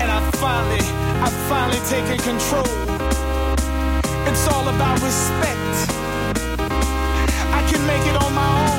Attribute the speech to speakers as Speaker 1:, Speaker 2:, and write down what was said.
Speaker 1: And I finally, I finally taken control. It's all about respect. I can make it on my own.